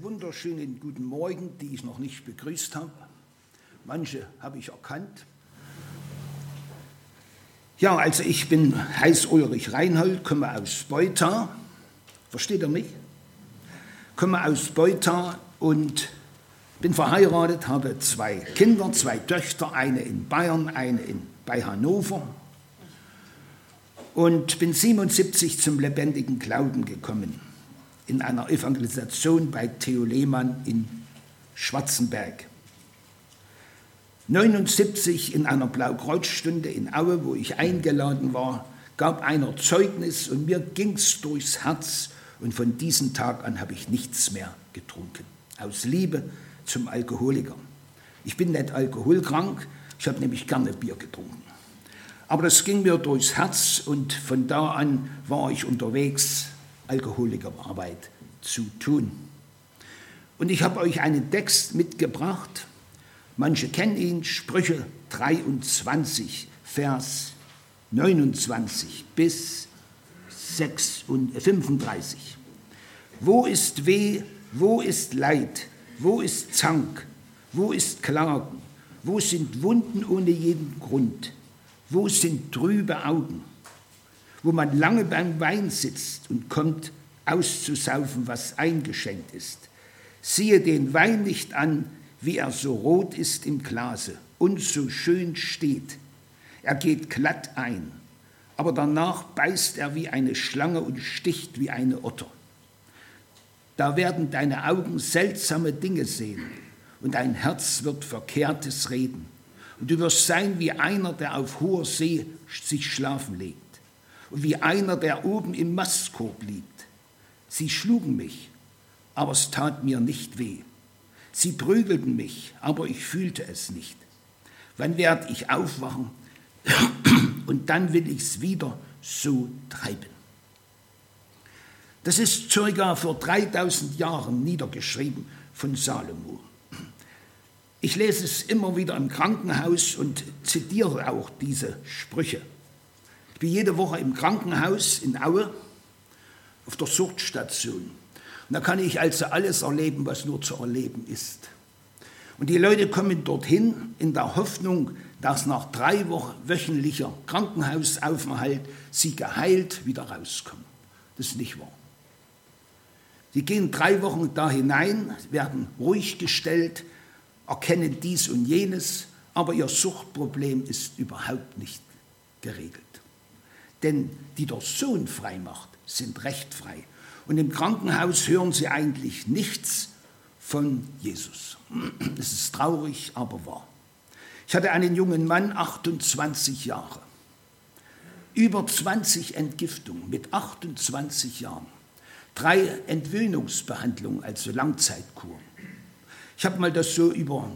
Wunderschönen guten Morgen, die ich noch nicht begrüßt habe. Manche habe ich erkannt. Ja, also ich bin heiß Ulrich Reinhold, komme aus Beuta. Versteht ihr mich? Komme aus Beuta und bin verheiratet, habe zwei Kinder, zwei Töchter, eine in Bayern, eine in, bei Hannover. Und bin 77 zum lebendigen Glauben gekommen in einer Evangelisation bei Theo Lehmann in Schwarzenberg. 79 in einer Blaukreuzstunde in Aue, wo ich eingeladen war, gab einer Zeugnis und mir ging's durchs Herz und von diesem Tag an habe ich nichts mehr getrunken. Aus Liebe zum Alkoholiker. Ich bin nicht alkoholkrank, ich habe nämlich gerne Bier getrunken. Aber das ging mir durchs Herz und von da an war ich unterwegs Alkoholikerarbeit zu tun. Und ich habe euch einen Text mitgebracht. Manche kennen ihn, Sprüche 23, Vers 29 bis 35. Wo ist Weh, wo ist Leid, wo ist Zank, wo ist Klagen, wo sind Wunden ohne jeden Grund, wo sind trübe Augen, wo man lange beim Wein sitzt und kommt auszusaufen, was eingeschenkt ist. Siehe den Wein nicht an, wie er so rot ist im Glase und so schön steht. Er geht glatt ein, aber danach beißt er wie eine Schlange und sticht wie eine Otter. Da werden deine Augen seltsame Dinge sehen und dein Herz wird Verkehrtes reden. Und du wirst sein wie einer, der auf hoher See sich schlafen legt und wie einer, der oben im Mastkorb liegt. Sie schlugen mich, aber es tat mir nicht weh. Sie prügelten mich, aber ich fühlte es nicht. Wann werde ich aufwachen und dann will ich es wieder so treiben? Das ist circa vor 3000 Jahren niedergeschrieben von Salomo. Ich lese es immer wieder im Krankenhaus und zitiere auch diese Sprüche. Ich bin jede Woche im Krankenhaus in Aue auf der Suchtstation. Und da kann ich also alles erleben, was nur zu erleben ist. Und die Leute kommen dorthin in der Hoffnung, dass nach drei Wochen wöchentlicher Krankenhausaufenthalt sie geheilt wieder rauskommen. Das ist nicht wahr. Sie gehen drei Wochen da hinein, werden ruhig gestellt, erkennen dies und jenes, aber ihr Suchtproblem ist überhaupt nicht geregelt. Denn die der Sohn frei macht, sind recht frei. Und im Krankenhaus hören sie eigentlich nichts von Jesus. Es ist traurig, aber wahr. Ich hatte einen jungen Mann, 28 Jahre. Über 20 Entgiftungen mit 28 Jahren. Drei Entwöhnungsbehandlungen, also Langzeitkuren. Ich habe mal das so über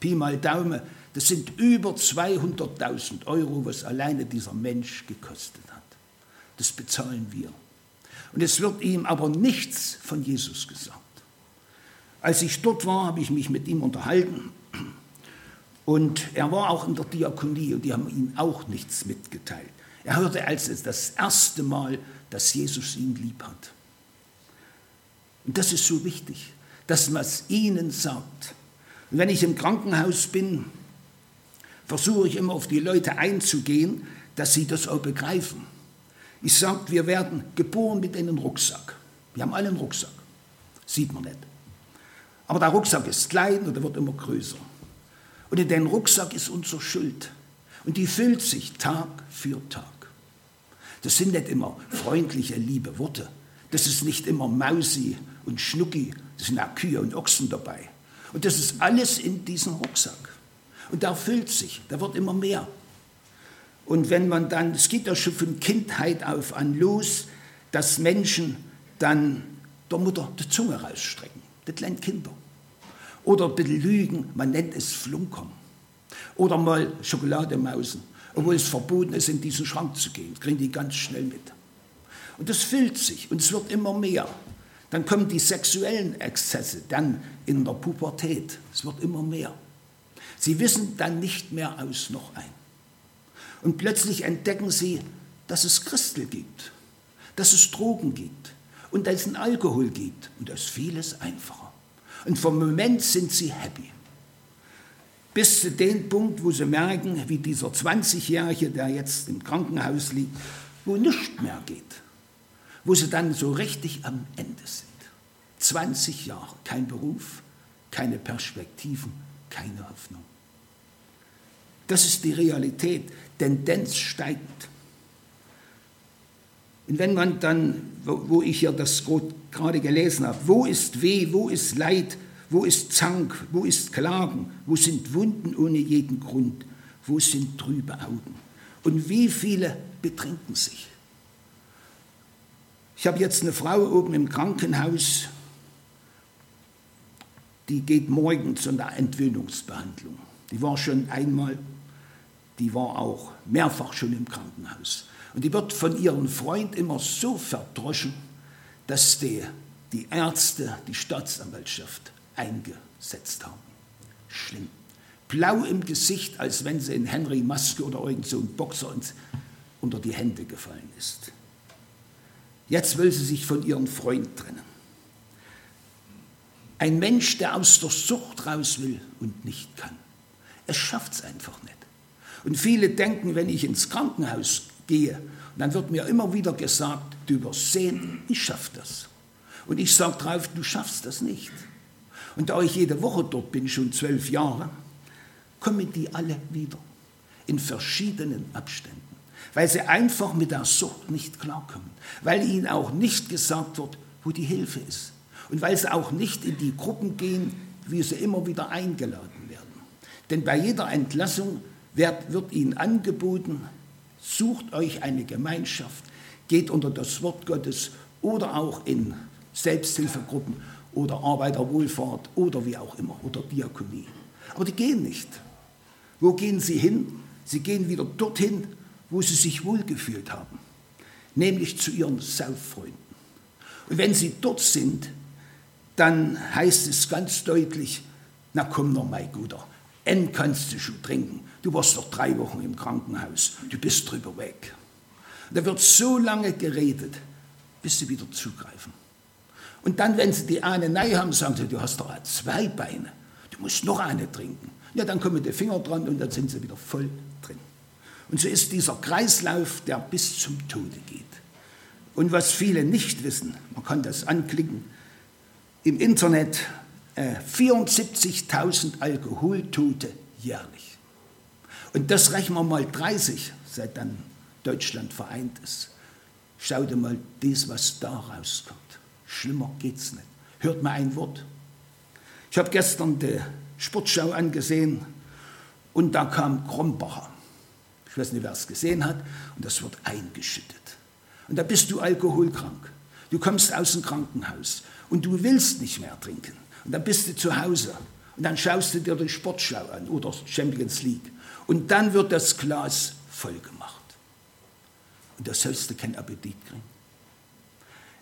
Pi mal Daumen das sind über 200.000 Euro, was alleine dieser Mensch gekostet hat. Das bezahlen wir. Und es wird ihm aber nichts von Jesus gesagt. Als ich dort war, habe ich mich mit ihm unterhalten. Und er war auch in der Diakonie und die haben ihm auch nichts mitgeteilt. Er hörte als das erste Mal, dass Jesus ihn lieb hat. Und das ist so wichtig, dass man es ihnen sagt. Und wenn ich im Krankenhaus bin, versuche ich immer auf die Leute einzugehen, dass sie das auch begreifen. Ich sage, wir werden geboren mit einem Rucksack. Wir haben alle einen Rucksack. Sieht man nicht. Aber der Rucksack ist klein und er wird immer größer. Und in den Rucksack ist unsere Schuld. Und die füllt sich Tag für Tag. Das sind nicht immer freundliche, liebe Worte. Das ist nicht immer Mausi und Schnucki. Das sind auch Kühe und Ochsen dabei. Und das ist alles in diesem Rucksack. Und der füllt sich, da wird immer mehr. Und wenn man dann, es geht ja schon von Kindheit auf an los, dass Menschen dann der Mutter die Zunge rausstrecken. Das lernt Kinder. Oder ein bisschen lügen, man nennt es Flunkern. Oder mal Schokolade mausen, obwohl es verboten ist, in diesen Schrank zu gehen. Das kriegen die ganz schnell mit. Und das füllt sich und es wird immer mehr. Dann kommen die sexuellen Exzesse, dann in der Pubertät. Es wird immer mehr. Sie wissen dann nicht mehr aus noch ein. Und plötzlich entdecken sie, dass es Christel gibt, dass es Drogen gibt und dass es Alkohol gibt und dass vieles einfacher. Und vom Moment sind sie happy. Bis zu dem Punkt, wo sie merken, wie dieser 20-Jährige, der jetzt im Krankenhaus liegt, wo nichts mehr geht. Wo sie dann so richtig am Ende sind. 20 Jahre, kein Beruf, keine Perspektiven, keine Hoffnung. Das ist die Realität, Tendenz steigend. Und wenn man dann, wo ich hier das gerade gelesen habe, wo ist Weh, wo ist Leid, wo ist Zank, wo ist Klagen, wo sind Wunden ohne jeden Grund, wo sind trübe Augen und wie viele betrinken sich. Ich habe jetzt eine Frau oben im Krankenhaus, die geht morgen zu einer Entwöhnungsbehandlung. Die war schon einmal, die war auch mehrfach schon im Krankenhaus. Und die wird von ihrem Freund immer so verdroschen, dass die, die Ärzte, die Staatsanwaltschaft eingesetzt haben. Schlimm. Blau im Gesicht, als wenn sie in Henry Maske oder irgend so ein Boxer unter die Hände gefallen ist. Jetzt will sie sich von ihrem Freund trennen. Ein Mensch, der aus der Sucht raus will und nicht kann. Es schafft es einfach nicht. Und viele denken, wenn ich ins Krankenhaus gehe, dann wird mir immer wieder gesagt, du wirst sehen, ich schaffe das. Und ich sage drauf, du schaffst das nicht. Und da ich jede Woche dort bin, schon zwölf Jahre, kommen die alle wieder in verschiedenen Abständen, weil sie einfach mit der Sucht nicht klarkommen, weil ihnen auch nicht gesagt wird, wo die Hilfe ist und weil sie auch nicht in die Gruppen gehen, wie sie immer wieder eingeladen werden. Denn bei jeder Entlassung wird, wird ihnen angeboten, sucht euch eine Gemeinschaft, geht unter das Wort Gottes oder auch in Selbsthilfegruppen oder Arbeiterwohlfahrt oder wie auch immer oder Diakonie. Aber die gehen nicht. Wo gehen sie hin? Sie gehen wieder dorthin, wo sie sich wohlgefühlt haben, nämlich zu ihren Sauffreunden. Und wenn sie dort sind, dann heißt es ganz deutlich, na komm noch, mein Guter, N kannst du schon trinken. Du warst doch drei Wochen im Krankenhaus, du bist drüber weg. Da wird so lange geredet, bis sie wieder zugreifen. Und dann, wenn sie die eine neu haben, sagen sie, du hast doch zwei Beine, du musst noch eine trinken. Ja, dann kommen die Finger dran und dann sind sie wieder voll drin. Und so ist dieser Kreislauf, der bis zum Tode geht. Und was viele nicht wissen, man kann das anklicken, im Internet äh, 74.000 Alkoholtote jährlich. Und das rechnen wir mal 30, seit dann Deutschland vereint ist. Schau dir mal das, was da rauskommt. Schlimmer geht's nicht. Hört mal ein Wort. Ich habe gestern die Sportschau angesehen und da kam Krombacher. Ich weiß nicht, wer es gesehen hat. Und das wird eingeschüttet. Und da bist du alkoholkrank. Du kommst aus dem Krankenhaus und du willst nicht mehr trinken. Und dann bist du zu Hause und dann schaust du dir die Sportschau an oder Champions League. Und dann wird das Glas voll gemacht. Und da sollst du keinen Appetit kriegen.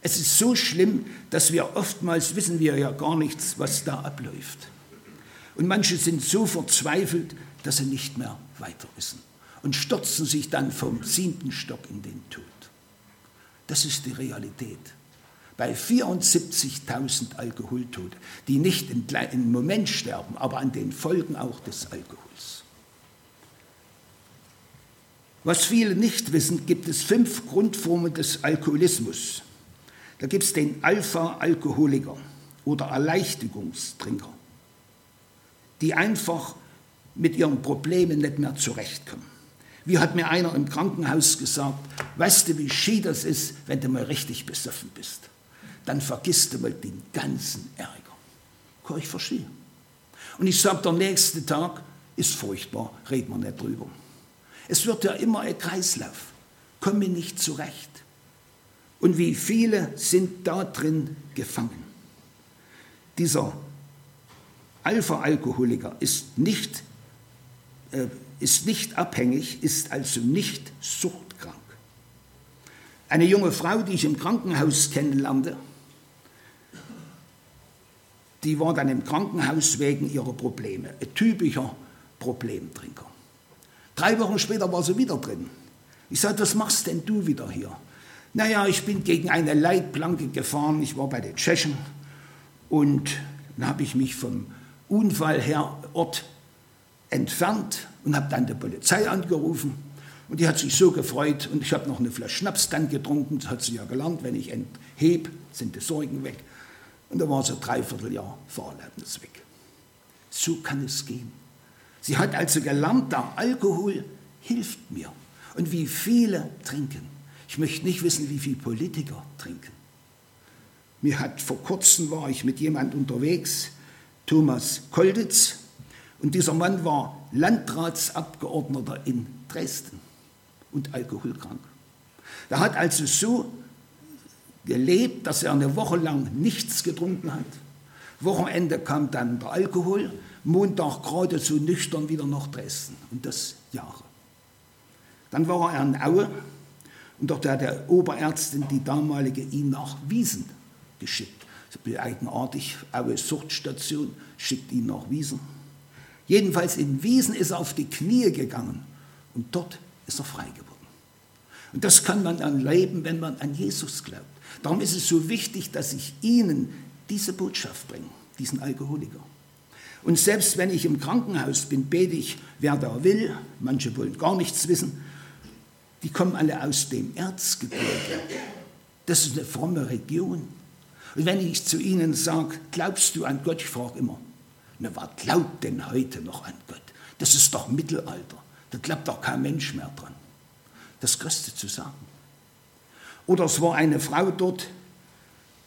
Es ist so schlimm, dass wir oftmals wissen wir ja gar nichts, was da abläuft. Und manche sind so verzweifelt, dass sie nicht mehr weiter wissen und stürzen sich dann vom siebten Stock in den Tod. Das ist die Realität. Bei 74.000 Alkoholtote, die nicht im Moment sterben, aber an den Folgen auch des Alkohols. Was viele nicht wissen, gibt es fünf Grundformen des Alkoholismus. Da gibt es den Alpha-Alkoholiker oder Erleichtigungstrinker, die einfach mit ihren Problemen nicht mehr zurechtkommen. Wie hat mir einer im Krankenhaus gesagt, weißt du, wie schön das ist, wenn du mal richtig besoffen bist? Dann vergisst du mal den ganzen Ärger. Kann ich verstehen. Und ich sage, der nächste Tag ist furchtbar, reden wir nicht drüber. Es wird ja immer ein Kreislauf. Komme nicht zurecht. Und wie viele sind da drin gefangen? Dieser Alpha-Alkoholiker ist nicht, äh, ist nicht abhängig, ist also nicht suchtkrank. Eine junge Frau, die ich im Krankenhaus kennenlernte, die war dann im Krankenhaus wegen ihrer Probleme. Ein typischer Problemtrinker. Drei Wochen später war sie wieder drin. Ich sagte, was machst denn du wieder hier? Naja, ich bin gegen eine Leitplanke gefahren, ich war bei den Tschechen und Dann habe ich mich vom Unfallort entfernt und habe dann die Polizei angerufen. Und die hat sich so gefreut und ich habe noch eine Flasche Schnaps dann getrunken. Das hat sie ja gelernt, wenn ich entheb, sind die Sorgen weg. Und da war so dreiviertel Jahr Fahrerlaubnis weg. So kann es gehen. Sie hat also gelernt, der Alkohol hilft mir. Und wie viele trinken. Ich möchte nicht wissen, wie viele Politiker trinken. Mir hat vor kurzem war ich mit jemand unterwegs, Thomas Kolditz, und dieser Mann war Landratsabgeordneter in Dresden und alkoholkrank. Er hat also so gelebt, dass er eine Woche lang nichts getrunken hat. Wochenende kam dann der Alkohol, Montag gerade so nüchtern wieder nach Dresden und das Jahre. Dann war er in Aue und dort hat der Oberärztin die damalige ihn nach Wiesen geschickt. Das ist eigenartig, Aue Suchtstation schickt ihn nach Wiesen. Jedenfalls in Wiesen ist er auf die Knie gegangen und dort ist er frei geworden. Und das kann man erleben, wenn man an Jesus glaubt. Darum ist es so wichtig, dass ich Ihnen diese Botschaft bringe, diesen Alkoholiker. Und selbst wenn ich im Krankenhaus bin, bete ich, wer da will. Manche wollen gar nichts wissen. Die kommen alle aus dem Erzgebirge. Das ist eine fromme Region. Und wenn ich zu ihnen sage, glaubst du an Gott? Ich frage immer, na, wer glaubt denn heute noch an Gott? Das ist doch Mittelalter. Da glaubt doch kein Mensch mehr dran. Das du zu sagen. Oder es war eine Frau dort,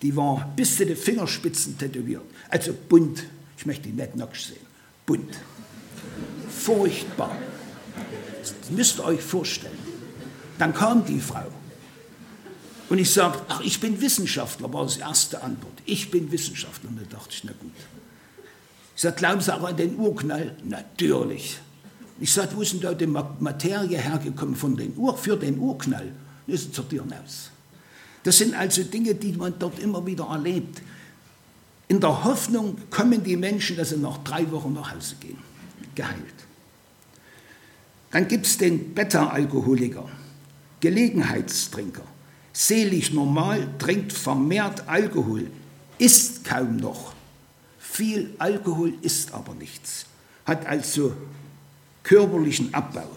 die war bis zu den Fingerspitzen tätowiert. Also bunt. Ich möchte die nicht nackt sehen. Bunt. Furchtbar. Das müsst ihr euch vorstellen. Dann kam die Frau. Und ich sagte, ach, ich bin Wissenschaftler, war das erste Antwort. Ich bin Wissenschaftler. Und da dachte ich, na gut. Ich sagte, glauben Sie aber an den Urknall? Natürlich. Ich sagte, wo ist denn da die Materie hergekommen von den Ur für den Urknall? Das ist zur Tür hinaus. Das sind also Dinge, die man dort immer wieder erlebt. In der Hoffnung kommen die Menschen, dass sie nach drei Wochen nach Hause gehen, geheilt. Dann gibt es den Beta-Alkoholiker, Gelegenheitstrinker. Selig normal, trinkt vermehrt Alkohol, isst kaum noch. Viel Alkohol ist aber nichts, hat also körperlichen Abbau.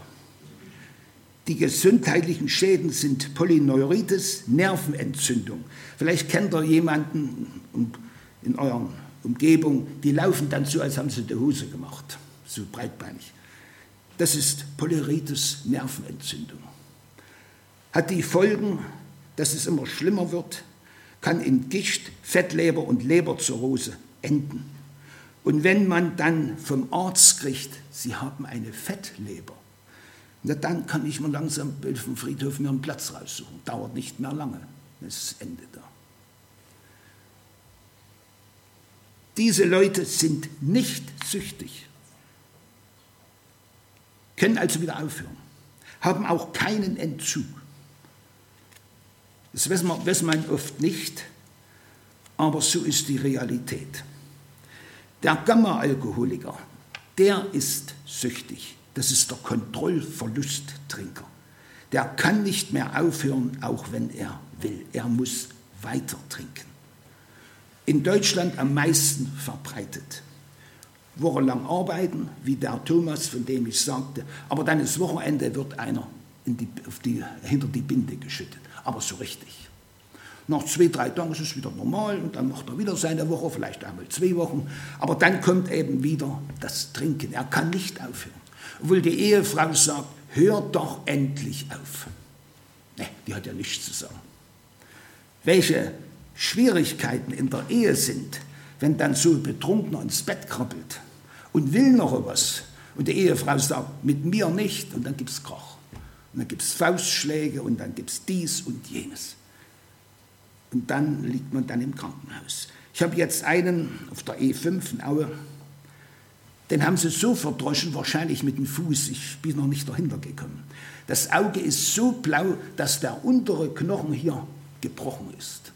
Die gesundheitlichen Schäden sind Polyneuritis, Nervenentzündung. Vielleicht kennt ihr jemanden in eurer Umgebung, die laufen dann so, als haben sie die Hose gemacht, so breitbeinig. Das ist Polyneuritis, Nervenentzündung. Hat die Folgen, dass es immer schlimmer wird, kann in Gicht, Fettleber und Leberzirrhose enden. Und wenn man dann vom Arzt kriegt, Sie haben eine Fettleber, na dann kann ich mal langsam dem Friedhof mir einen Platz raussuchen. Dauert nicht mehr lange, dann ist Ende da. Diese Leute sind nicht süchtig, können also wieder aufhören, haben auch keinen Entzug. Das weiß man, weiß man oft nicht, aber so ist die Realität. Der Gamma-Alkoholiker, der ist süchtig. Das ist der Kontrollverlusttrinker. Der kann nicht mehr aufhören, auch wenn er will. Er muss weiter trinken. In Deutschland am meisten verbreitet. Wochenlang arbeiten, wie der Thomas, von dem ich sagte, aber dann ist Wochenende, wird einer die, die, hinter die Binde geschüttet aber so richtig. Nach zwei, drei Tagen ist es wieder normal und dann macht er wieder seine Woche, vielleicht einmal zwei Wochen. Aber dann kommt eben wieder das Trinken. Er kann nicht aufhören. Obwohl die Ehefrau sagt, hör doch endlich auf. Ne, die hat ja nichts zu sagen. Welche Schwierigkeiten in der Ehe sind, wenn dann so ein Betrunkener ins Bett krabbelt und will noch was und die Ehefrau sagt, mit mir nicht und dann gibt es Krach. Und dann gibt es Faustschläge und dann gibt es dies und jenes. Und dann liegt man dann im Krankenhaus. Ich habe jetzt einen auf der E5 in Aue, den haben sie so verdroschen, wahrscheinlich mit dem Fuß, ich bin noch nicht dahinter gekommen. Das Auge ist so blau, dass der untere Knochen hier gebrochen ist.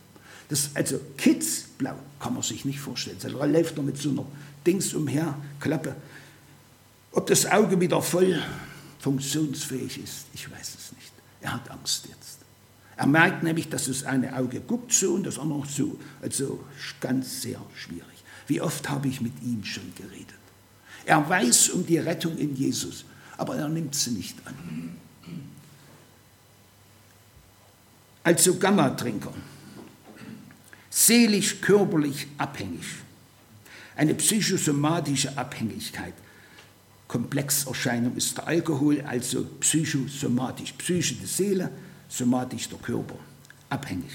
Das, also kitzblau kann man sich nicht vorstellen. Da läuft er mit so einer Dings umher, Klappe. Ob das Auge wieder voll funktionsfähig ist. Ich weiß es nicht. Er hat Angst jetzt. Er merkt nämlich, dass das eine Auge guckt so und das andere so. Also ganz sehr schwierig. Wie oft habe ich mit ihm schon geredet? Er weiß um die Rettung in Jesus, aber er nimmt sie nicht an. Also Gamma-Trinker, seelisch, körperlich abhängig, eine psychosomatische Abhängigkeit. Komplexerscheinung ist der Alkohol, also psychosomatisch, Psyche die Seele, somatisch der Körper, abhängig.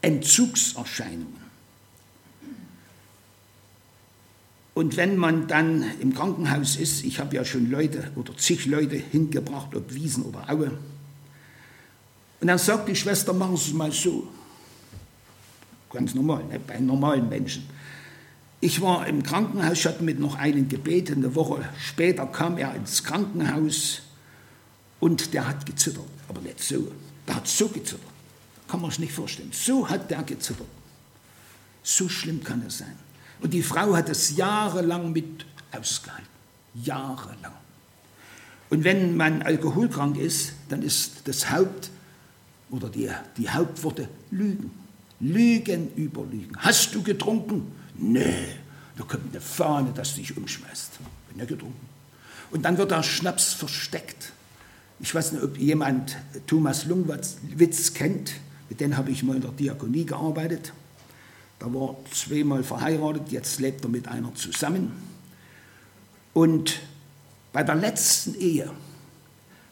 Entzugserscheinungen. Und wenn man dann im Krankenhaus ist, ich habe ja schon Leute oder zig Leute hingebracht, ob Wiesen oder Aue, und dann sagt die Schwester, machen Sie es mal so. Ganz normal, ne? bei normalen Menschen. Ich war im Krankenhaus, ich hatte mit noch einen gebeten. Eine Woche später kam er ins Krankenhaus und der hat gezittert. Aber nicht so. Der hat so gezittert. Kann man sich nicht vorstellen. So hat der gezittert. So schlimm kann es sein. Und die Frau hat es jahrelang mit ausgehalten. Jahrelang. Und wenn man alkoholkrank ist, dann ist das Haupt oder die, die Hauptworte Lügen. Lügen über Lügen. Hast du getrunken? Nee, da kommt eine Fahne, das dich umschmeißt. Bin ja getrunken. Und dann wird der Schnaps versteckt. Ich weiß nicht, ob jemand Thomas Lungwitz kennt. Mit dem habe ich mal in der Diakonie gearbeitet. Da war zweimal verheiratet, jetzt lebt er mit einer zusammen. Und bei der letzten Ehe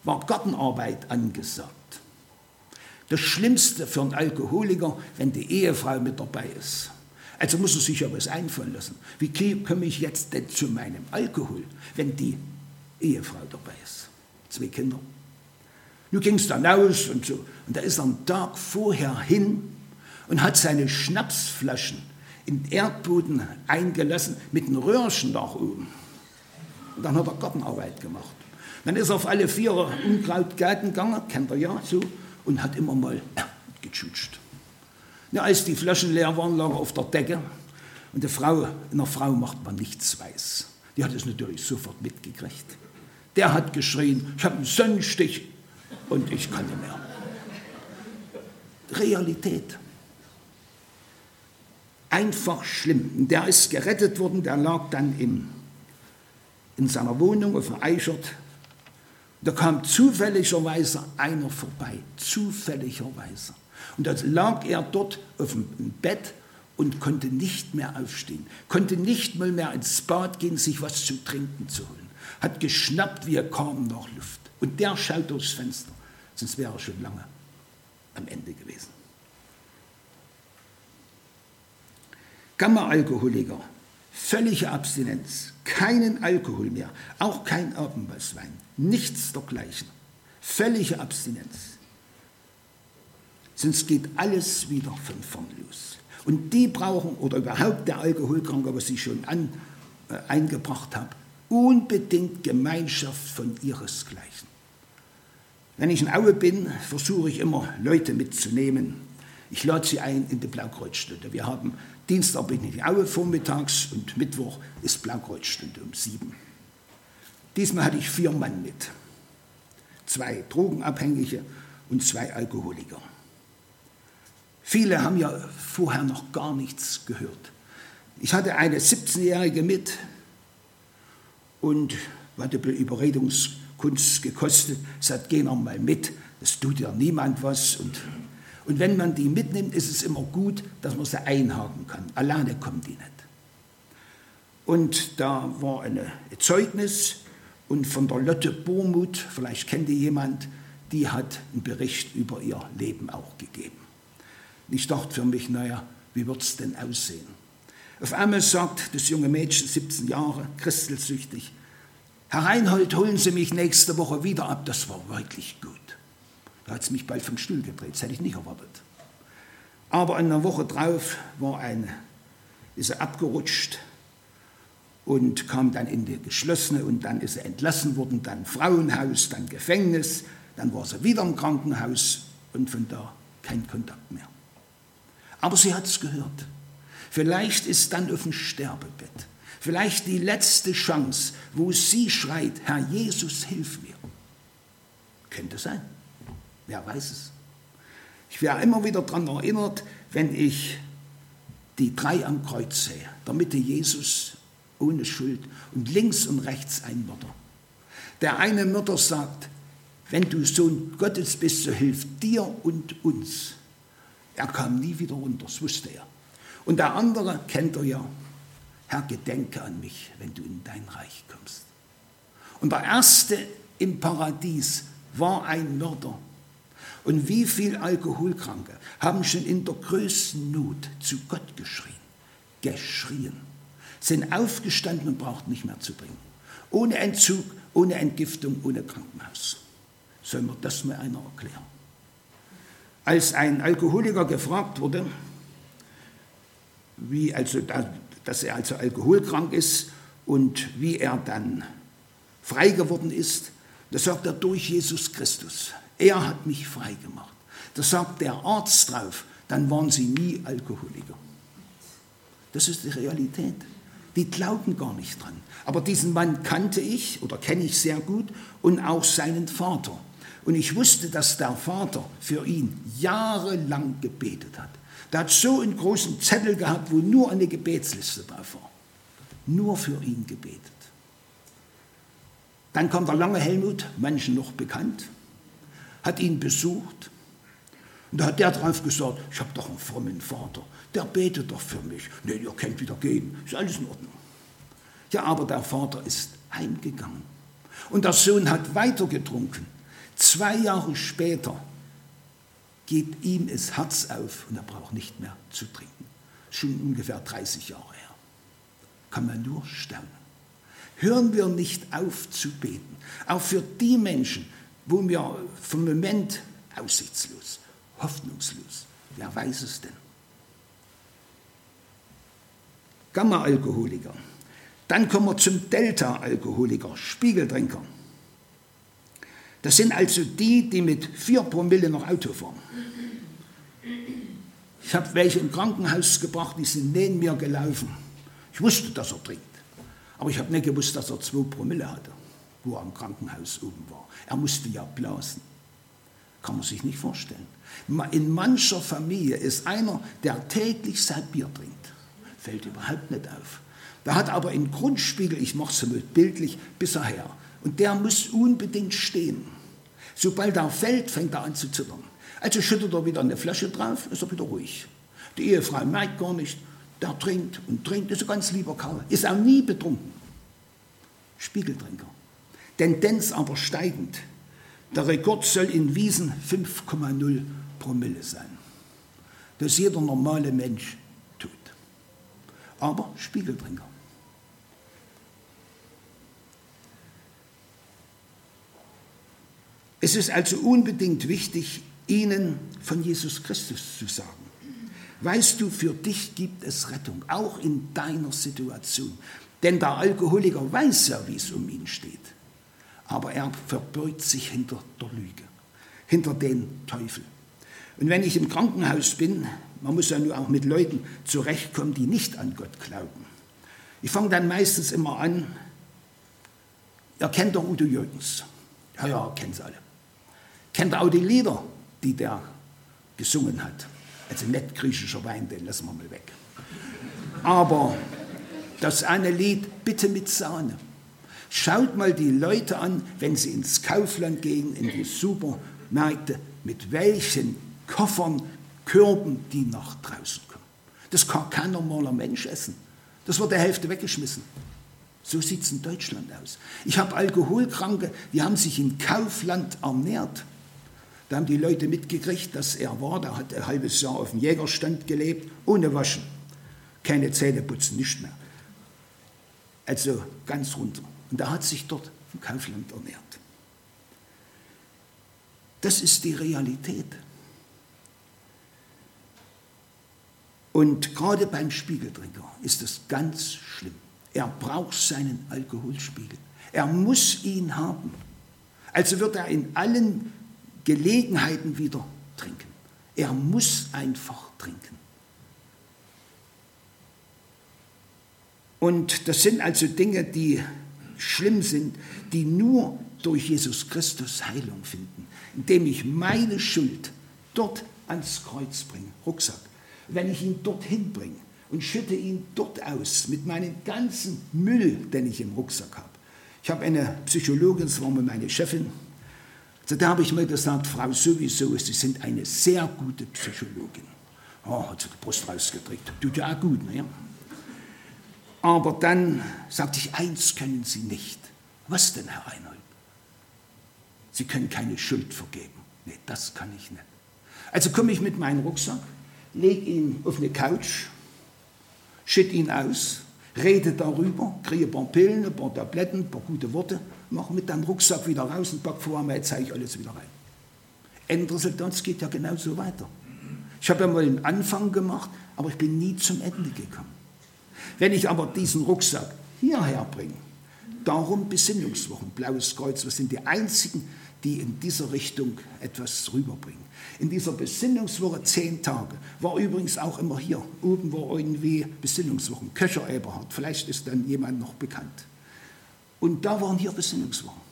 war Gartenarbeit angesagt. Das Schlimmste für einen Alkoholiker, wenn die Ehefrau mit dabei ist. Also muss er sich ja was einfallen lassen. Wie komme ich jetzt denn zu meinem Alkohol, wenn die Ehefrau dabei ist? Zwei Kinder. Nun ging es dann aus und so. Und da ist er am Tag vorher hin und hat seine Schnapsflaschen in den Erdboden eingelassen mit einem Röhrchen nach oben. Und dann hat er Gartenarbeit gemacht. Dann ist er auf alle vier Unkrautgärten gegangen, kennt er ja so, und hat immer mal gechutscht. Ja, als die Flaschen leer waren, lag er auf der Decke und der Frau, einer Frau macht man nichts weiß. Die hat es natürlich sofort mitgekriegt. Der hat geschrien, ich habe einen Sonnenstich und ich kann nicht mehr. Realität. Einfach schlimm. Der ist gerettet worden, der lag dann in, in seiner Wohnung auf dem Eichert da kam zufälligerweise einer vorbei, zufälligerweise. Und da lag er dort auf dem Bett und konnte nicht mehr aufstehen, konnte nicht mal mehr ins Bad gehen, sich was zu trinken zu holen. Hat geschnappt, wie er kam nach Luft. Und der schaut durchs Fenster, sonst wäre er schon lange am Ende gewesen. Gamma-Alkoholiker völlige Abstinenz, keinen Alkohol mehr, auch kein Abendmahlswein, nichts dergleichen. Völlige Abstinenz. Sonst geht alles wieder von vorn los. Und die brauchen, oder überhaupt der Alkoholkranke, was ich schon an, äh, eingebracht habe, unbedingt Gemeinschaft von ihresgleichen. Wenn ich in Aue bin, versuche ich immer, Leute mitzunehmen. Ich lade sie ein in die Blaukreuzstunde. Wir haben Dienstag bin ich in Aue vormittags und Mittwoch ist Blaukreuzstunde um sieben. Diesmal hatte ich vier Mann mit. Zwei Drogenabhängige und zwei Alkoholiker. Viele haben ja vorher noch gar nichts gehört. Ich hatte eine 17-Jährige mit und hatte Überredungskunst gekostet. Sagt, geh noch mal mit, es tut ja niemand was. Und und wenn man die mitnimmt, ist es immer gut, dass man sie einhaken kann. Alleine kommen die nicht. Und da war ein Zeugnis und von der Lotte Bormuth, vielleicht kennt ihr jemand, die hat einen Bericht über ihr Leben auch gegeben. Und ich dachte für mich, naja, wie wird es denn aussehen? Auf einmal sagt das junge Mädchen, 17 Jahre, christelsüchtig, Herr Reinhold, holen Sie mich nächste Woche wieder ab, das war wirklich gut. Da hat es mich bald vom Stuhl gedreht, das hätte ich nicht erwartet. Aber eine Woche drauf war eine, ist er abgerutscht und kam dann in die geschlossene und dann ist er entlassen worden, dann Frauenhaus, dann Gefängnis, dann war sie wieder im Krankenhaus und von da kein Kontakt mehr. Aber sie hat es gehört. Vielleicht ist dann auf dem Sterbebett, vielleicht die letzte Chance, wo sie schreit, Herr Jesus, hilf mir. Könnte sein. Wer weiß es? Ich werde immer wieder daran erinnert, wenn ich die drei am Kreuz sehe. Der Mitte Jesus ohne Schuld und links und rechts ein Mörder. Der eine Mörder sagt, wenn du Sohn Gottes bist, so hilf dir und uns. Er kam nie wieder runter, das wusste er. Und der andere kennt er ja, Herr, gedenke an mich, wenn du in dein Reich kommst. Und der erste im Paradies war ein Mörder. Und wie viele Alkoholkranke haben schon in der größten Not zu Gott geschrien, geschrien, sind aufgestanden und brauchten nicht mehr zu bringen. Ohne Entzug, ohne Entgiftung, ohne Krankenhaus. Soll mir das mal einer erklären? Als ein Alkoholiker gefragt wurde, wie also, dass er also alkoholkrank ist und wie er dann frei geworden ist, da sagt er durch Jesus Christus. Er hat mich frei gemacht. Da sagt der Arzt drauf, dann waren sie nie Alkoholiker. Das ist die Realität. Die glauben gar nicht dran. Aber diesen Mann kannte ich oder kenne ich sehr gut und auch seinen Vater. Und ich wusste, dass der Vater für ihn jahrelang gebetet hat. Der hat so einen großen Zettel gehabt, wo nur eine Gebetsliste drauf war. Nur für ihn gebetet. Dann kam der lange Helmut, manchen noch bekannt, hat ihn besucht. Und da hat der drauf gesagt, ich habe doch einen frommen Vater, der betet doch für mich. Nee, ihr könnt wieder gehen, ist alles in Ordnung. Ja, aber der Vater ist heimgegangen. Und der Sohn hat weiter getrunken. Zwei Jahre später geht ihm das Herz auf und er braucht nicht mehr zu trinken. Schon ungefähr 30 Jahre her. Kann man nur staunen. Hören wir nicht auf zu beten. Auch für die Menschen, wo wir vom Moment aussichtslos, hoffnungslos, wer weiß es denn? Gamma-Alkoholiker. Dann kommen wir zum Delta-Alkoholiker, Spiegeltrinker. Das sind also die, die mit vier Promille noch Auto fahren. Ich habe welche im Krankenhaus gebracht, die sind neben mir gelaufen. Ich wusste, dass er trinkt. Aber ich habe nicht gewusst, dass er zwei Promille hatte, wo er im Krankenhaus oben war. Er musste ja blasen. Kann man sich nicht vorstellen. In mancher Familie ist einer, der täglich sein Bier trinkt. Fällt überhaupt nicht auf. Der hat aber einen Grundspiegel, ich mache es bildlich, bis er her. Und der muss unbedingt stehen. Sobald er fällt, fängt er an zu zittern. Also schüttet er wieder eine Flasche drauf, ist er wieder ruhig. Die Ehefrau merkt gar nicht, der trinkt und trinkt, ist ein ganz lieber Kerl, ist auch nie betrunken. Spiegeltrinker. Tendenz aber steigend. Der Rekord soll in Wiesen 5,0 Promille sein. Das jeder normale Mensch tut. Aber Spiegeltrinker. Es ist also unbedingt wichtig, ihnen von Jesus Christus zu sagen. Weißt du, für dich gibt es Rettung, auch in deiner Situation. Denn der Alkoholiker weiß ja, wie es um ihn steht. Aber er verbirgt sich hinter der Lüge, hinter den Teufel. Und wenn ich im Krankenhaus bin, man muss ja nur auch mit Leuten zurechtkommen, die nicht an Gott glauben. Ich fange dann meistens immer an, ihr kennt doch Udo Jürgens. Ja, ja, kennt sie alle. Kennt auch die Lieder, die der gesungen hat? Also nicht griechischer Wein, den lassen wir mal weg. Aber das eine Lied, bitte mit Sahne. Schaut mal die Leute an, wenn sie ins Kaufland gehen, in die Supermärkte, mit welchen Koffern, Körben die nach draußen kommen. Das kann kein normaler Mensch essen. Das wird der Hälfte weggeschmissen. So sieht es in Deutschland aus. Ich habe Alkoholkranke, die haben sich in Kaufland ernährt. Da haben die Leute mitgekriegt, dass er war. Der hat ein halbes Jahr auf dem Jägerstand gelebt, ohne Waschen. Keine Zähne putzen, nicht mehr. Also ganz runter. Und er hat sich dort im Kaufland ernährt. Das ist die Realität. Und gerade beim Spiegeltrinker ist es ganz schlimm. Er braucht seinen Alkoholspiegel. Er muss ihn haben. Also wird er in allen Gelegenheiten wieder trinken. Er muss einfach trinken. Und das sind also Dinge, die schlimm sind, die nur durch Jesus Christus Heilung finden, indem ich meine Schuld dort ans Kreuz bringe, Rucksack. Wenn ich ihn dorthin bringe und schütte ihn dort aus mit meinem ganzen Müll, den ich im Rucksack habe. Ich habe eine Psychologin, das war mal meine Chefin, also da habe ich mir gesagt, Frau sowieso, Sie sind eine sehr gute Psychologin. Oh, hat sie die Brust rausgedrückt. Tut ja auch gut, ne? Aber dann sagte ich, eins können Sie nicht. Was denn, Herr Reinhold? Sie können keine Schuld vergeben. Nee, das kann ich nicht. Also komme ich mit meinem Rucksack, lege ihn auf eine Couch, schütte ihn aus, rede darüber, kriege ein paar Pillen, ein paar Tabletten, ein paar gute Worte, mache mit dem Rucksack wieder raus und packe vor mir, zeige ich alles wieder rein. Endresultat, es geht ja genauso weiter. Ich habe ja mal den Anfang gemacht, aber ich bin nie zum Ende gekommen. Wenn ich aber diesen Rucksack hierher bringe, darum Besinnungswochen, Blaues Kreuz, wir sind die einzigen, die in dieser Richtung etwas rüberbringen. In dieser Besinnungswoche zehn Tage war übrigens auch immer hier, oben war irgendwie Besinnungswochen, Köcher Eberhard, vielleicht ist dann jemand noch bekannt. Und da waren hier Besinnungswochen.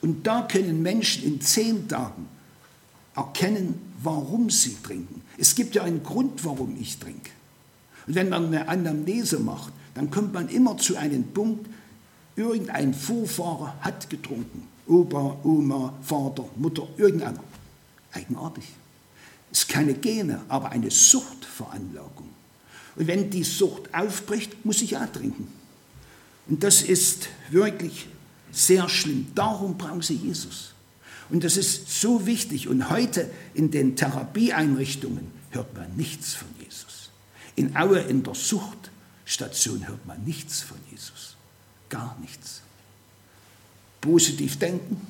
Und da können Menschen in zehn Tagen erkennen, warum sie trinken. Es gibt ja einen Grund, warum ich trinke. Und wenn man eine Anamnese macht, dann kommt man immer zu einem Punkt, irgendein Vorfahrer hat getrunken. Opa, Oma, Vater, Mutter, irgendeiner. Eigenartig. Es ist keine Gene, aber eine Suchtveranlagung. Und wenn die Sucht aufbricht, muss ich auch trinken. Und das ist wirklich sehr schlimm. Darum brauchen sie Jesus. Und das ist so wichtig. Und heute in den Therapieeinrichtungen hört man nichts von. In Aue in der Suchtstation hört man nichts von Jesus. Gar nichts. Positiv denken,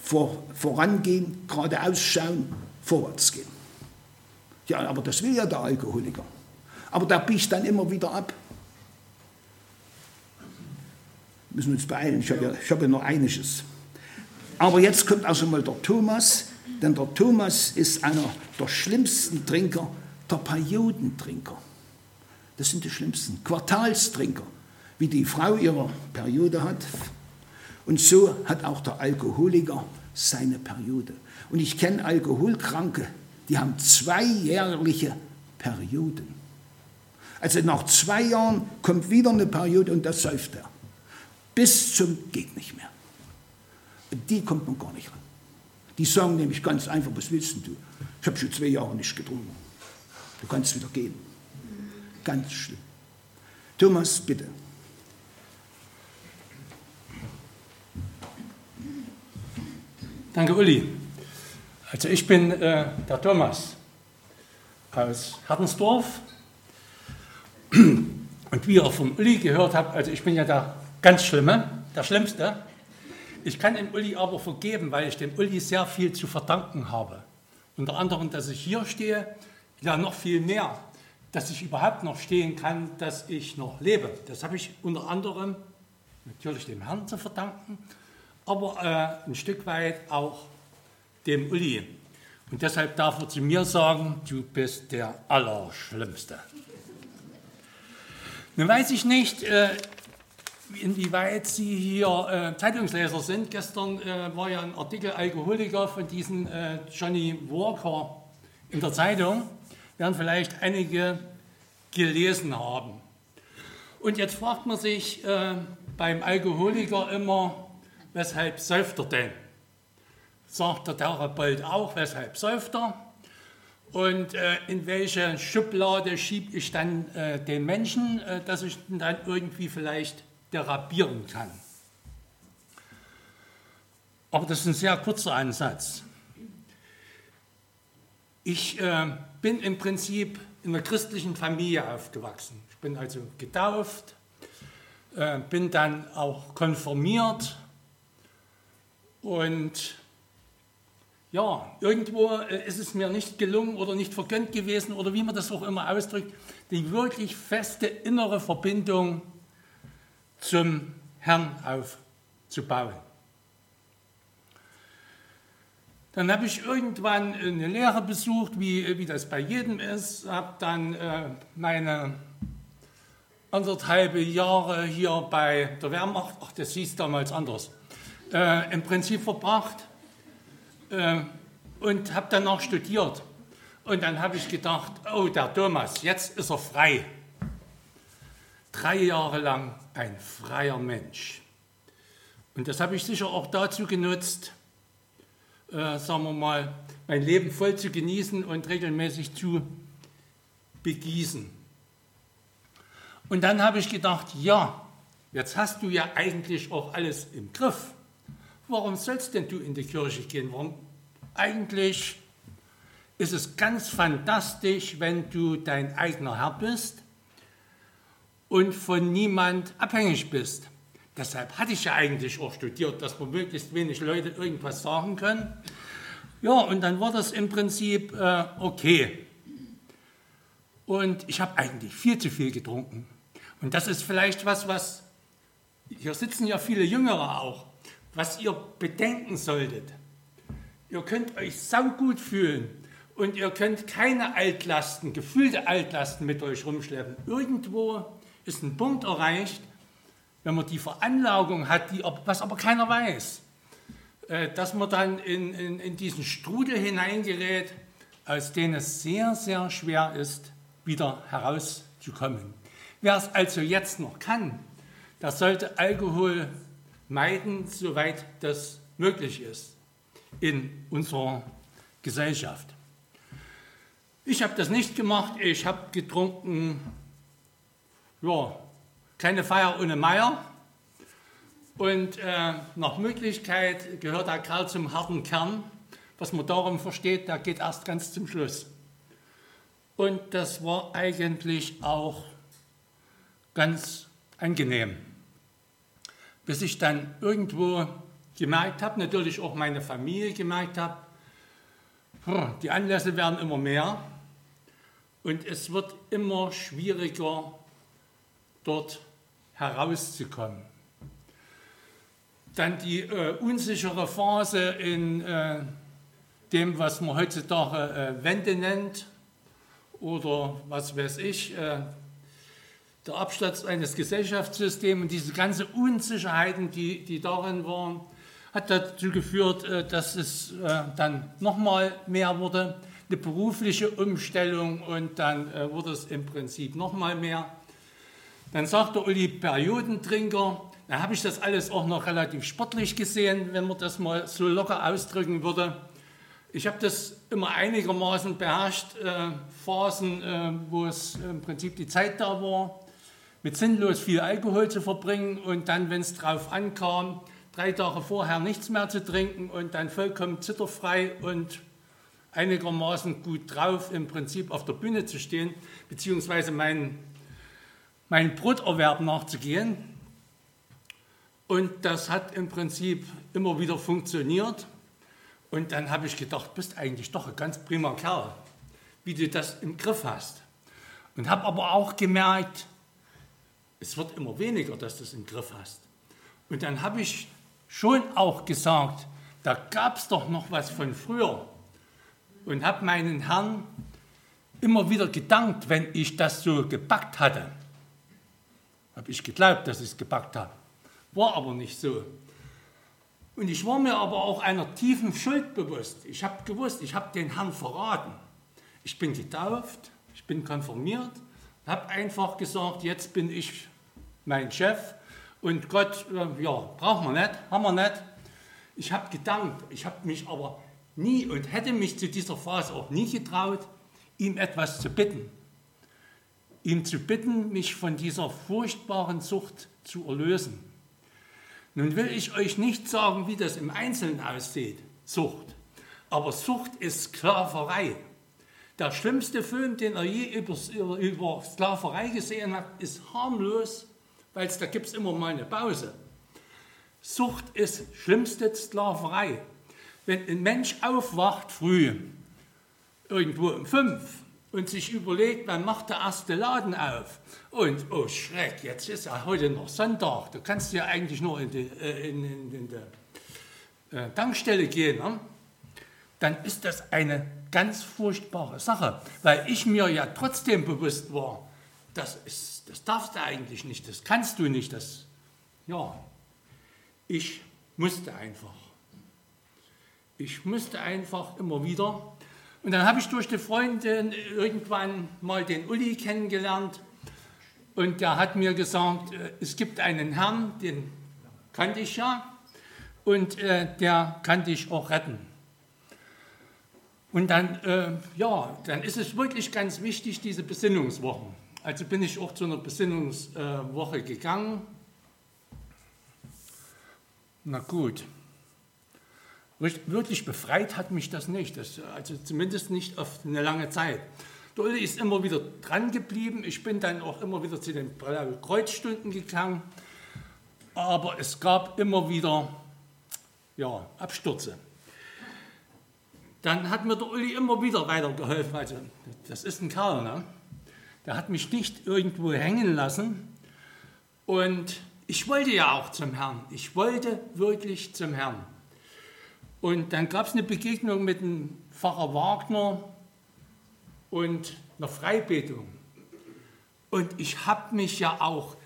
vor, vorangehen, geradeaus schauen, vorwärts gehen. Ja, aber das will ja der Alkoholiker. Aber der biegt dann immer wieder ab. müssen wir uns beeilen, ich habe ja, hab ja noch einiges. Aber jetzt kommt also mal der Thomas, denn der Thomas ist einer der schlimmsten Trinker, der Periodentrinker. Das sind die schlimmsten, Quartalstrinker, wie die Frau ihre Periode hat. Und so hat auch der Alkoholiker seine Periode. Und ich kenne Alkoholkranke, die haben zweijährliche Perioden. Also nach zwei Jahren kommt wieder eine Periode und das säuft er bis zum geht nicht mehr. Die kommt man gar nicht ran. Die sagen nämlich ganz einfach, was willst du? Ich habe schon zwei Jahre nicht getrunken. Du kannst wieder gehen. Ganz schlimm. Thomas, bitte. Danke, Uli. Also ich bin äh, der Thomas aus Hertensdorf. Und wie ihr vom Uli gehört habt, also ich bin ja der ganz Schlimme, der Schlimmste. Ich kann dem Uli aber vergeben, weil ich dem Uli sehr viel zu verdanken habe. Unter anderem, dass ich hier stehe, ja noch viel mehr, dass ich überhaupt noch stehen kann, dass ich noch lebe. Das habe ich unter anderem natürlich dem Herrn zu verdanken, aber äh, ein Stück weit auch dem Uli. Und deshalb darf er zu mir sagen, du bist der Allerschlimmste. Nun weiß ich nicht, äh, inwieweit Sie hier äh, Zeitungsleser sind. Gestern äh, war ja ein Artikel Alkoholiker von diesem äh, Johnny Walker in der Zeitung. Werden vielleicht einige gelesen haben. Und jetzt fragt man sich äh, beim Alkoholiker immer, weshalb säuft er denn? Sagt der Therapeut auch, weshalb säuft er? Und äh, in welche Schublade schiebe ich dann äh, den Menschen, äh, dass ich dann irgendwie vielleicht therapieren kann. Aber das ist ein sehr kurzer Ansatz. Ich äh, bin im Prinzip in einer christlichen Familie aufgewachsen. Ich bin also getauft, äh, bin dann auch konformiert und ja, irgendwo äh, ist es mir nicht gelungen oder nicht vergönnt gewesen oder wie man das auch immer ausdrückt, die wirklich feste innere Verbindung zum Herrn aufzubauen. Dann habe ich irgendwann eine Lehre besucht, wie, wie das bei jedem ist, habe dann äh, meine anderthalb Jahre hier bei der Wehrmacht, ach, das hieß damals anders, äh, im Prinzip verbracht äh, und habe dann noch studiert. Und dann habe ich gedacht, oh, der Thomas, jetzt ist er frei. Drei Jahre lang ein freier Mensch. Und das habe ich sicher auch dazu genutzt, äh, sagen wir mal, mein Leben voll zu genießen und regelmäßig zu begießen. Und dann habe ich gedacht, ja, jetzt hast du ja eigentlich auch alles im Griff. Warum sollst denn du in die Kirche gehen? Warum? Eigentlich ist es ganz fantastisch, wenn du dein eigener Herr bist und von niemand abhängig bist. Deshalb hatte ich ja eigentlich auch studiert, dass man möglichst wenig Leute irgendwas sagen können. Ja, und dann war das im Prinzip äh, okay. Und ich habe eigentlich viel zu viel getrunken. Und das ist vielleicht was, was, hier sitzen ja viele Jüngere auch, was ihr bedenken solltet. Ihr könnt euch saugut fühlen und ihr könnt keine Altlasten, gefühlte Altlasten mit euch rumschleppen. Irgendwo ist ein Punkt erreicht, wenn man die Veranlagung hat, die, was aber keiner weiß, äh, dass man dann in, in, in diesen Strudel hineingerät, aus dem es sehr, sehr schwer ist, wieder herauszukommen. Wer es also jetzt noch kann, der sollte Alkohol meiden, soweit das möglich ist in unserer Gesellschaft. Ich habe das nicht gemacht, ich habe getrunken, ja, keine Feier ohne Meier. Und äh, nach Möglichkeit gehört der Kerl zum harten Kern. Was man darum versteht, der geht erst ganz zum Schluss. Und das war eigentlich auch ganz angenehm. Bis ich dann irgendwo gemerkt habe, natürlich auch meine Familie gemerkt habe, die Anlässe werden immer mehr und es wird immer schwieriger, dort herauszukommen. Dann die äh, unsichere Phase in äh, dem, was man heutzutage äh, Wende nennt oder was weiß ich, äh, der Absturz eines Gesellschaftssystems und diese ganzen Unsicherheiten, die, die darin waren, hat dazu geführt, äh, dass es äh, dann nochmal mehr wurde, eine berufliche Umstellung und dann wurde es im Prinzip nochmal mehr. Dann sagte Uli Periodentrinker, da habe ich das alles auch noch relativ sportlich gesehen, wenn man das mal so locker ausdrücken würde. Ich habe das immer einigermaßen beherrscht, äh, Phasen, äh, wo es im Prinzip die Zeit da war, mit sinnlos viel Alkohol zu verbringen und dann, wenn es drauf ankam, drei Tage vorher nichts mehr zu trinken und dann vollkommen zitterfrei und einigermaßen gut drauf im Prinzip auf der Bühne zu stehen, beziehungsweise meinen mein Broterwerb nachzugehen. Und das hat im Prinzip immer wieder funktioniert. Und dann habe ich gedacht, bist eigentlich doch ein ganz prima Kerl, wie du das im Griff hast. Und habe aber auch gemerkt, es wird immer weniger, dass du es im Griff hast. Und dann habe ich schon auch gesagt, da gab es doch noch was von früher. Und habe meinen Herrn immer wieder gedankt, wenn ich das so gepackt hatte. Habe ich geglaubt, dass ich es gepackt habe. War aber nicht so. Und ich war mir aber auch einer tiefen Schuld bewusst. Ich habe gewusst, ich habe den Herrn verraten. Ich bin getauft, ich bin konfirmiert, habe einfach gesagt, jetzt bin ich mein Chef und Gott, äh, ja, braucht man nicht, haben wir nicht. Ich habe gedankt, ich habe mich aber nie und hätte mich zu dieser Phase auch nie getraut, ihm etwas zu bitten. Ihm zu bitten, mich von dieser furchtbaren Sucht zu erlösen. Nun will ich euch nicht sagen, wie das im Einzelnen aussieht, Sucht. Aber Sucht ist Sklaverei. Der schlimmste Film, den er je über, über Sklaverei gesehen hat, ist harmlos weil da gibt es immer mal eine Pause. Sucht ist schlimmste Sklaverei. Wenn ein Mensch aufwacht früh, irgendwo um fünf, und sich überlegt, wann macht der erste Laden auf. Und, oh Schreck, jetzt ist ja heute noch Sonntag, da kannst du ja eigentlich nur in die, äh, in, in, in die äh, Tankstelle gehen. Ne? Dann ist das eine ganz furchtbare Sache, weil ich mir ja trotzdem bewusst war, das ist das darfst du eigentlich nicht, das kannst du nicht, das, ja, ich musste einfach. Ich musste einfach immer wieder Und dann habe ich durch die Freundin irgendwann mal den Uli kennengelernt. Und der hat mir gesagt, äh, es gibt einen Herrn, den kannte ich ja, und äh, der kann dich auch retten. Und dann, äh, ja, dann ist es wirklich ganz wichtig, diese Besinnungswochen. Also bin ich auch zu einer Besinnungswoche gegangen. Na gut. Wirklich befreit hat mich das nicht, das, also zumindest nicht auf eine lange Zeit. Der Uli ist immer wieder dran geblieben. Ich bin dann auch immer wieder zu den Kreuzstunden gegangen. Aber es gab immer wieder ja, Abstürze. Dann hat mir der Uli immer wieder weitergeholfen. Also, das ist ein Kerl, ne? der hat mich nicht irgendwo hängen lassen. Und ich wollte ja auch zum Herrn. Ich wollte wirklich zum Herrn. Und dann gab es eine Begegnung mit dem Pfarrer Wagner und einer Freibetung. Und ich habe mich ja auch,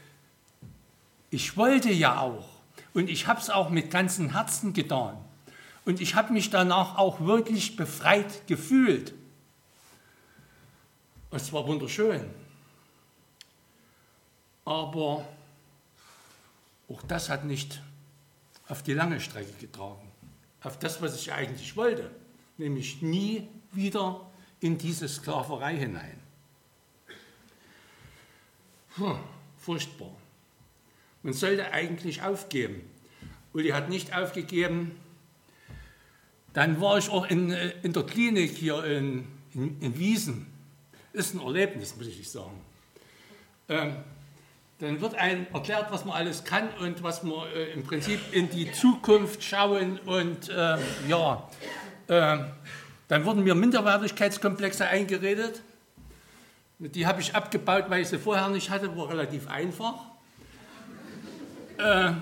ich wollte ja auch, und ich habe es auch mit ganzem Herzen getan. Und ich habe mich danach auch wirklich befreit gefühlt. Es war wunderschön. Aber auch das hat nicht auf die lange Strecke getragen. Auf das, was ich eigentlich wollte. Nämlich nie wieder in diese Sklaverei hinein. Puh, furchtbar. Man sollte eigentlich aufgeben. Uli hat nicht aufgegeben, dann war ich auch in, äh, in der Klinik hier in, in, in Wiesen. Ist ein Erlebnis, muss ich sagen. Ähm, dann wird einem erklärt, was man alles kann und was man äh, im Prinzip in die Zukunft schauen und äh, ja, äh, dann wurden mir Minderwertigkeitskomplexe eingeredet. Die habe ich abgebaut, weil ich sie vorher nicht hatte, war relativ einfach. Äh,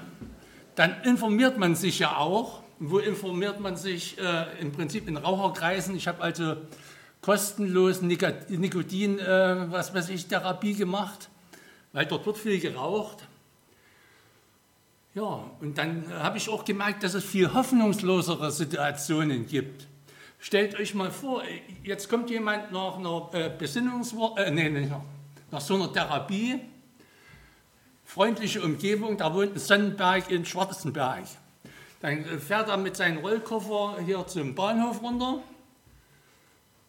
dann informiert man sich ja auch wo informiert man sich äh, im Prinzip in Raucherkreisen? Ich habe also kostenlos Nikotin, äh, was weiß ich, Therapie gemacht, weil dort wird viel geraucht. Ja, und dann habe ich auch gemerkt, dass es viel hoffnungslosere Situationen gibt. Stellt euch mal vor, jetzt kommt jemand nach einer äh, Besinnungswoche, äh, nee, nee, nach so einer Therapie, freundliche Umgebung, da wohnt ein Sonnenberg in Schwarzenberg. Dann fährt er mit seinem Rollkoffer hier zum Bahnhof runter,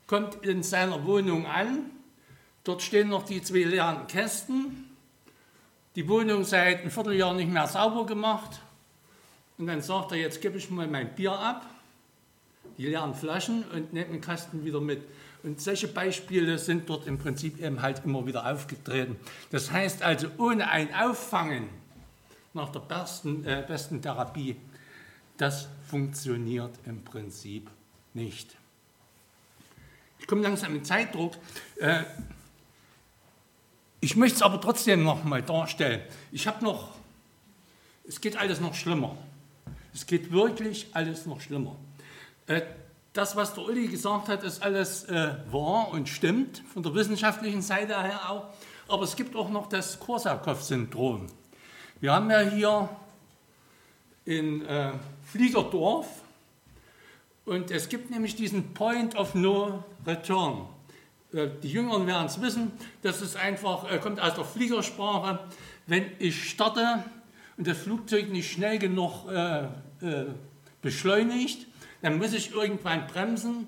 kommt in seiner Wohnung an. Dort stehen noch die zwei leeren Kästen. Die Wohnung seit einem Vierteljahr nicht mehr sauber gemacht. Und dann sagt er, jetzt gebe ich mal mein Bier ab, die leeren Flaschen und nehme den Kasten wieder mit. Und solche Beispiele sind dort im Prinzip eben halt immer wieder aufgetreten. Das heißt also, ohne ein Auffangen nach der besten, äh, besten Therapie das funktioniert im Prinzip nicht. Ich komme langsam in Zeitdruck. Äh, ich möchte es aber trotzdem noch mal darstellen. Ich habe noch, es geht alles noch schlimmer. Es geht wirklich alles noch schlimmer. Äh, das, was der Uli gesagt hat, ist alles äh, wahr und stimmt, von der wissenschaftlichen Seite her auch. Aber es gibt auch noch das Korsakow-Syndrom. Wir haben ja hier in Fliegerdorf. Und es gibt nämlich diesen Point of No Return. Äh, die Jüngeren werden es wissen, das ist einfach, äh, kommt aus der Fliegersprache. Wenn ich starte und das Flugzeug nicht schnell genug äh, äh, beschleunigt, dann muss ich irgendwann bremsen,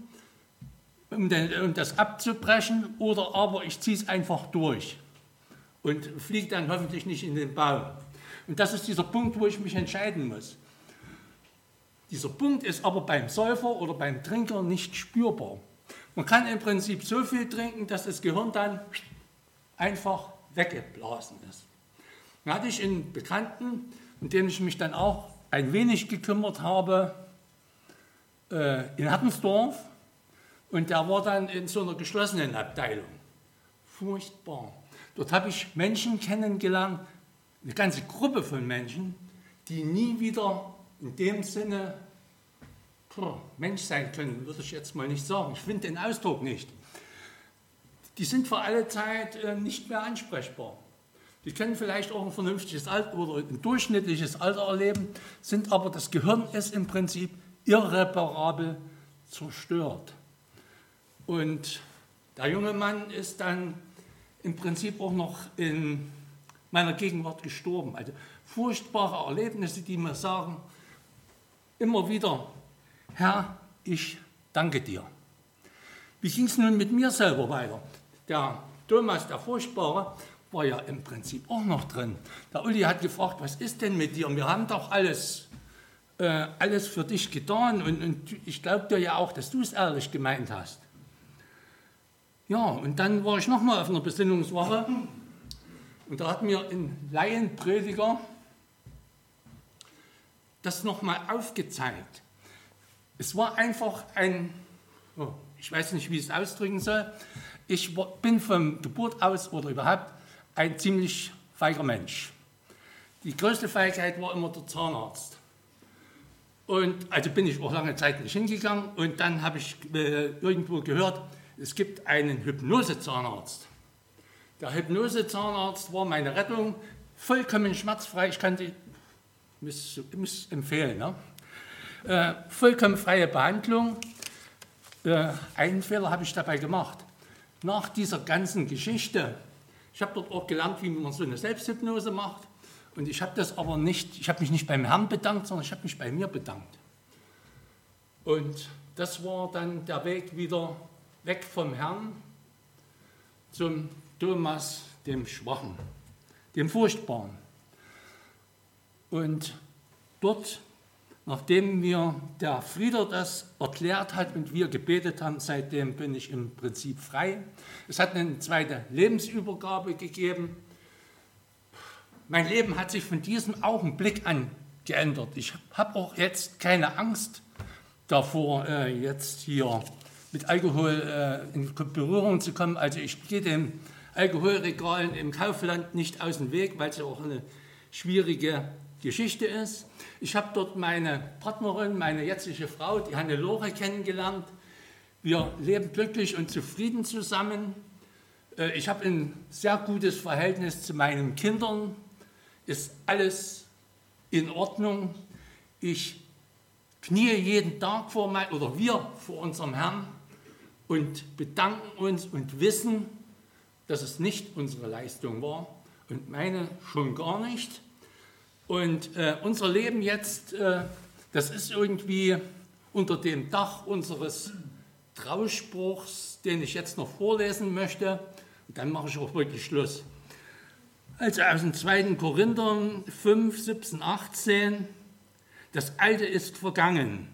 um, den, um das abzubrechen, oder aber ich ziehe es einfach durch und fliege dann hoffentlich nicht in den Baum. Und das ist dieser Punkt, wo ich mich entscheiden muss. Dieser Punkt ist aber beim Säufer oder beim Trinker nicht spürbar. Man kann im Prinzip so viel trinken, dass das Gehirn dann einfach weggeblasen ist. Da hatte ich einen Bekannten, mit dem ich mich dann auch ein wenig gekümmert habe, äh, in Hattensdorf. Und der war dann in so einer geschlossenen Abteilung. Furchtbar. Dort habe ich Menschen kennengelernt, eine ganze Gruppe von Menschen, die nie wieder in dem Sinne Mensch sein können, würde ich jetzt mal nicht sagen. Ich finde den Ausdruck nicht. Die sind für alle Zeit äh, nicht mehr ansprechbar. Die können vielleicht auch ein vernünftiges Alter oder ein durchschnittliches Alter erleben, sind aber das Gehirn ist im Prinzip irreparabel zerstört. Und der junge Mann ist dann im Prinzip auch noch in meiner Gegenwart gestorben. Also furchtbare Erlebnisse, die mir sagen, immer wieder, Herr, ich danke dir. Wie ging es nun mit mir selber weiter? Der Thomas, der Furchtbare, war ja im Prinzip auch noch drin. Der Uli hat gefragt, was ist denn mit dir? Wir haben doch alles, äh, alles für dich getan und, und ich glaube dir ja auch, dass du es ehrlich gemeint hast. Ja, und dann war ich nochmal auf einer Besinnungswoche und da hat mir ein Laienprediger das nochmal aufgezeigt. Es war einfach ein, oh, ich weiß nicht, wie ich es ausdrücken soll, ich bin von Geburt aus oder überhaupt ein ziemlich feiger Mensch. Die größte Feigheit war immer der Zahnarzt. Und also bin ich auch lange Zeit nicht hingegangen und dann habe ich äh, irgendwo gehört, es gibt einen Hypnose-Zahnarzt. Der Hypnose-Zahnarzt war meine Rettung, vollkommen schmerzfrei. Ich kann die empfehlen. Ne? Äh, vollkommen freie Behandlung. Äh, einen Fehler habe ich dabei gemacht. Nach dieser ganzen Geschichte ich habe dort auch gelernt, wie man so eine Selbsthypnose macht. Und ich habe das aber nicht, ich habe mich nicht beim Herrn bedankt, sondern ich habe mich bei mir bedankt. Und das war dann der Weg wieder weg vom Herrn zum Thomas, dem Schwachen, dem Furchtbaren. Und dort Nachdem mir der Frieder das erklärt hat und wir gebetet haben, seitdem bin ich im Prinzip frei. Es hat eine zweite Lebensübergabe gegeben. Mein Leben hat sich von diesem Augenblick an geändert. Ich habe auch jetzt keine Angst davor, äh, jetzt hier mit Alkohol äh, in Berührung zu kommen. Also ich gehe den Alkoholregalen im Kaufland nicht aus dem Weg, weil es ja auch eine schwierige Geschichte ist. Ich habe dort meine Partnerin, meine jetzige Frau, die Hannelore, kennengelernt. Wir leben glücklich und zufrieden zusammen. Äh, ich habe ein sehr gutes Verhältnis zu meinen Kindern. Ist alles in Ordnung. Ich knie jeden Tag vor mein, oder wir vor unserem Herrn und bedanken uns und wissen, dass es nicht unsere Leistung war und meine schon gar nicht. Und äh, unser Leben jetzt, äh, das ist irgendwie unter dem Dach unseres Trauspruchs, den ich jetzt noch vorlesen möchte. Und dann mache ich auch wirklich Schluss. Also aus dem 2. Korinther 5, 17, 18. Das Alte ist vergangen.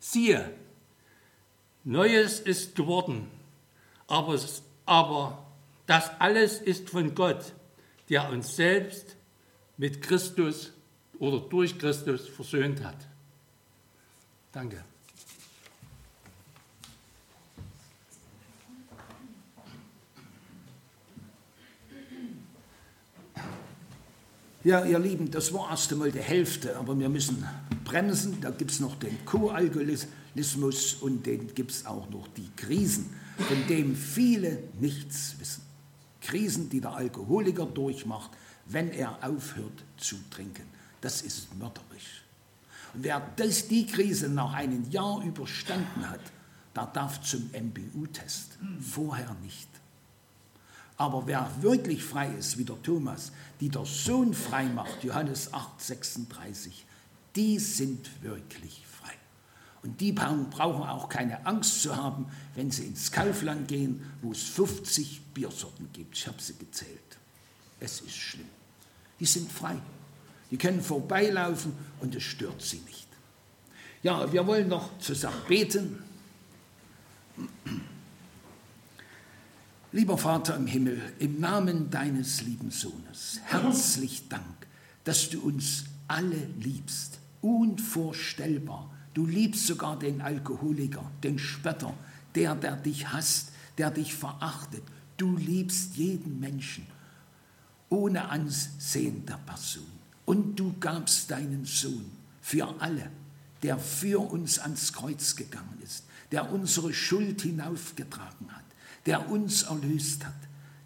Siehe, Neues ist geworden. Aber, aber das alles ist von Gott, der uns selbst mit Christus oder durch Christus versöhnt hat. Danke. Ja, ihr Lieben, das war erst einmal die Hälfte, aber wir müssen bremsen. Da gibt es noch den Co-Alkoholismus und den gibt es auch noch die Krisen, von denen viele nichts wissen. Krisen, die der Alkoholiker durchmacht, wenn er aufhört zu trinken. Das ist mörderisch. Und wer das, die Krise nach einem Jahr überstanden hat, der darf zum MBU-Test. Vorher nicht. Aber wer wirklich frei ist, wie der Thomas, die der Sohn frei macht, Johannes 8, 36, die sind wirklich frei. Und die brauchen auch keine Angst zu haben, wenn sie ins Kaufland gehen, wo es 50 Biersorten gibt. Ich habe sie gezählt. Es ist schlimm. Die sind frei. Die können vorbeilaufen und es stört sie nicht. Ja, wir wollen noch zusammen beten. Lieber Vater im Himmel, im Namen deines lieben Sohnes, herzlich Dank, dass du uns alle liebst, unvorstellbar. Du liebst sogar den Alkoholiker, den Spötter, der, der dich hasst, der dich verachtet. Du liebst jeden Menschen ohne Ansehen der Person. Und du gabst deinen Sohn für alle, der für uns ans Kreuz gegangen ist, der unsere Schuld hinaufgetragen hat, der uns erlöst hat.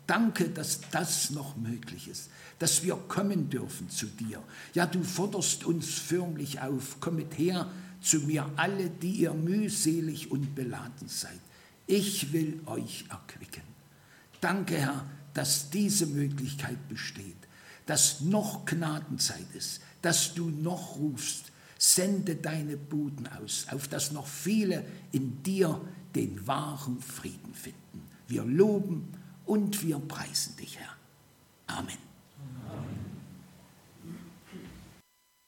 Danke, dass das noch möglich ist, dass wir kommen dürfen zu dir. Ja, du forderst uns förmlich auf, kommet her zu mir alle, die ihr mühselig und beladen seid. Ich will euch erquicken. Danke, Herr, dass diese Möglichkeit besteht, dass noch Gnadenzeit ist, dass du noch rufst. Sende deine Buden aus, auf dass noch viele in dir den wahren Frieden finden. Wir loben und wir preisen dich, Herr. Amen.